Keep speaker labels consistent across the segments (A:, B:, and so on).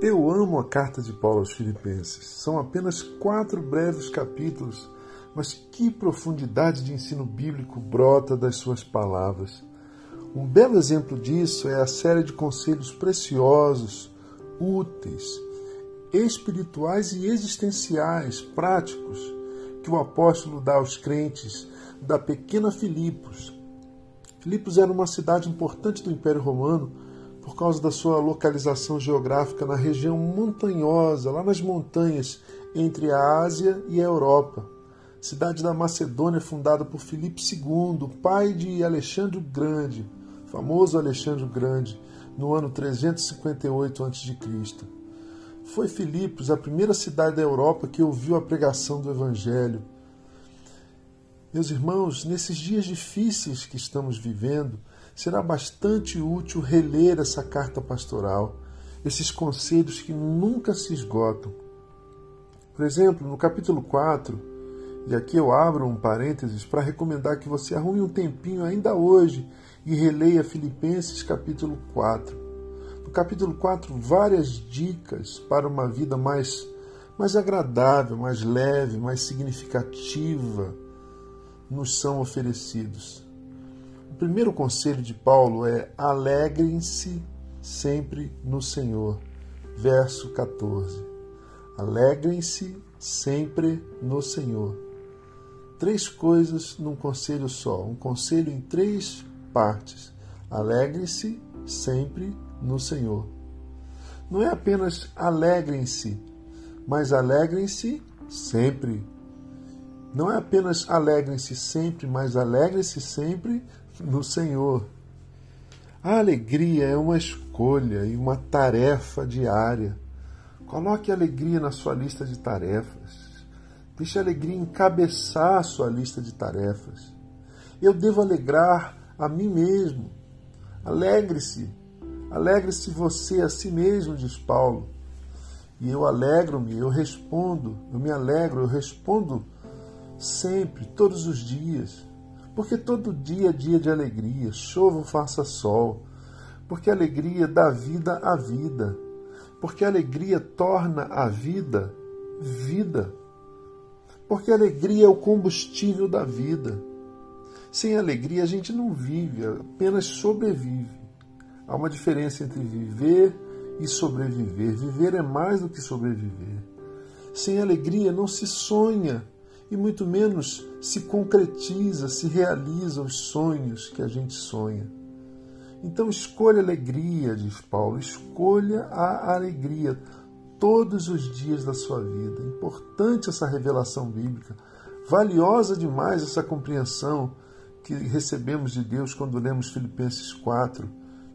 A: Eu amo a carta de Paulo aos Filipenses. São apenas quatro breves capítulos, mas que profundidade de ensino bíblico brota das suas palavras. Um belo exemplo disso é a série de conselhos preciosos, úteis, espirituais e existenciais, práticos, que o apóstolo dá aos crentes da pequena Filipos. Filipos era uma cidade importante do Império Romano por causa da sua localização geográfica na região montanhosa, lá nas montanhas entre a Ásia e a Europa. Cidade da Macedônia fundada por Filipe II, pai de Alexandre o Grande, famoso Alexandre o Grande, no ano 358 a.C. Foi Filipos a primeira cidade da Europa que ouviu a pregação do Evangelho. Meus irmãos, nesses dias difíceis que estamos vivendo, será bastante útil reler essa carta pastoral, esses conselhos que nunca se esgotam. Por exemplo, no capítulo 4, e aqui eu abro um parênteses para recomendar que você arrume um tempinho ainda hoje e releia Filipenses capítulo 4. No capítulo 4, várias dicas para uma vida mais, mais agradável, mais leve, mais significativa nos são oferecidos primeiro conselho de Paulo é: alegrem-se sempre no Senhor. Verso 14. Alegrem-se sempre no Senhor. Três coisas num conselho só, um conselho em três partes. Alegre-se sempre no Senhor. Não é apenas alegrem-se, mas alegrem-se sempre. Não é apenas alegrem-se sempre, mas alegrem-se sempre no Senhor. A alegria é uma escolha e uma tarefa diária. Coloque alegria na sua lista de tarefas. Deixe a alegria encabeçar a sua lista de tarefas. Eu devo alegrar a mim mesmo. Alegre-se. Alegre-se você a si mesmo, diz Paulo. E eu alegro-me, eu respondo, eu me alegro, eu respondo sempre, todos os dias. Porque todo dia é dia de alegria, chova ou faça sol. Porque a alegria dá vida à vida. Porque a alegria torna a vida vida. Porque a alegria é o combustível da vida. Sem alegria a gente não vive, apenas sobrevive. Há uma diferença entre viver e sobreviver. Viver é mais do que sobreviver. Sem alegria não se sonha e muito menos se concretiza, se realiza os sonhos que a gente sonha. Então escolha alegria, diz Paulo, escolha a alegria todos os dias da sua vida. Importante essa revelação bíblica, valiosa demais essa compreensão que recebemos de Deus quando lemos Filipenses 4.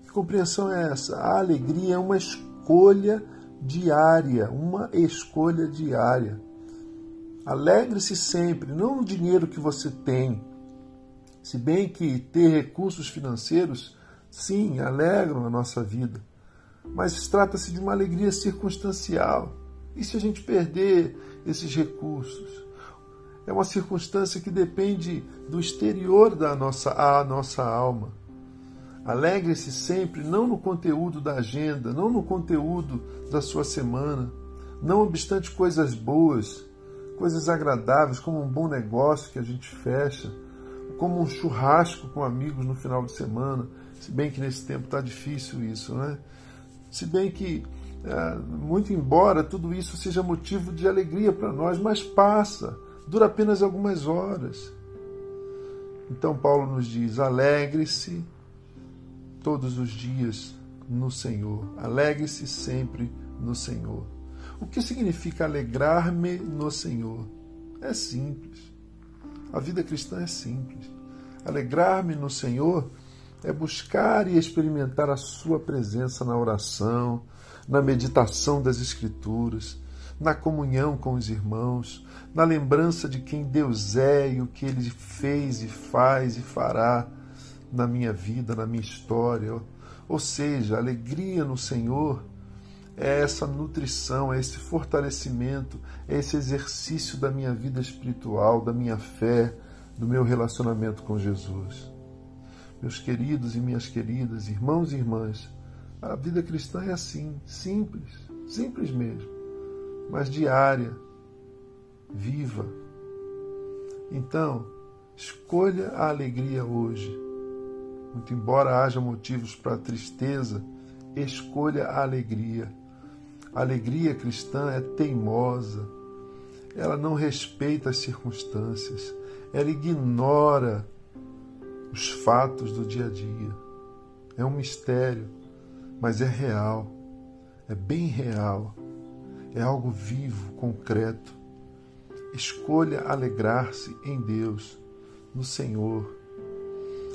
A: Que compreensão é essa? A alegria é uma escolha diária, uma escolha diária. Alegre-se sempre, não no dinheiro que você tem. Se bem que ter recursos financeiros, sim, alegram a nossa vida. Mas trata-se de uma alegria circunstancial. E se a gente perder esses recursos? É uma circunstância que depende do exterior da nossa, à nossa alma. Alegre-se sempre, não no conteúdo da agenda, não no conteúdo da sua semana, não obstante coisas boas, coisas agradáveis, como um bom negócio que a gente fecha, como um churrasco com amigos no final de semana, se bem que nesse tempo está difícil isso, né? Se bem que, é, muito embora tudo isso seja motivo de alegria para nós, mas passa, dura apenas algumas horas. Então Paulo nos diz: alegre-se todos os dias no Senhor, alegre-se sempre no Senhor. O que significa alegrar-me no Senhor? É simples. A vida cristã é simples. Alegrar-me no Senhor é buscar e experimentar a Sua presença na oração, na meditação das Escrituras, na comunhão com os irmãos, na lembrança de quem Deus é e o que Ele fez e faz e fará na minha vida, na minha história. Ou seja, alegria no Senhor é essa nutrição, é esse fortalecimento, é esse exercício da minha vida espiritual, da minha fé, do meu relacionamento com Jesus. Meus queridos e minhas queridas, irmãos e irmãs, a vida cristã é assim, simples, simples mesmo, mas diária, viva. Então, escolha a alegria hoje. Muito embora haja motivos para tristeza, escolha a alegria. A alegria cristã é teimosa. Ela não respeita as circunstâncias. Ela ignora os fatos do dia a dia. É um mistério, mas é real. É bem real. É algo vivo, concreto. Escolha alegrar-se em Deus, no Senhor.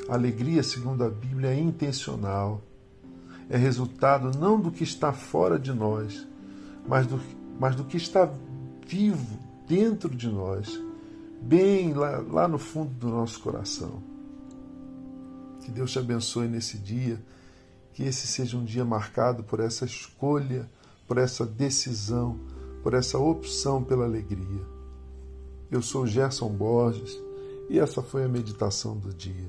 A: A alegria, segundo a Bíblia, é intencional é resultado não do que está fora de nós, mas do, mas do que está vivo dentro de nós, bem lá, lá no fundo do nosso coração. Que Deus te abençoe nesse dia, que esse seja um dia marcado por essa escolha, por essa decisão, por essa opção pela alegria. Eu sou Gerson Borges e essa foi a meditação do dia.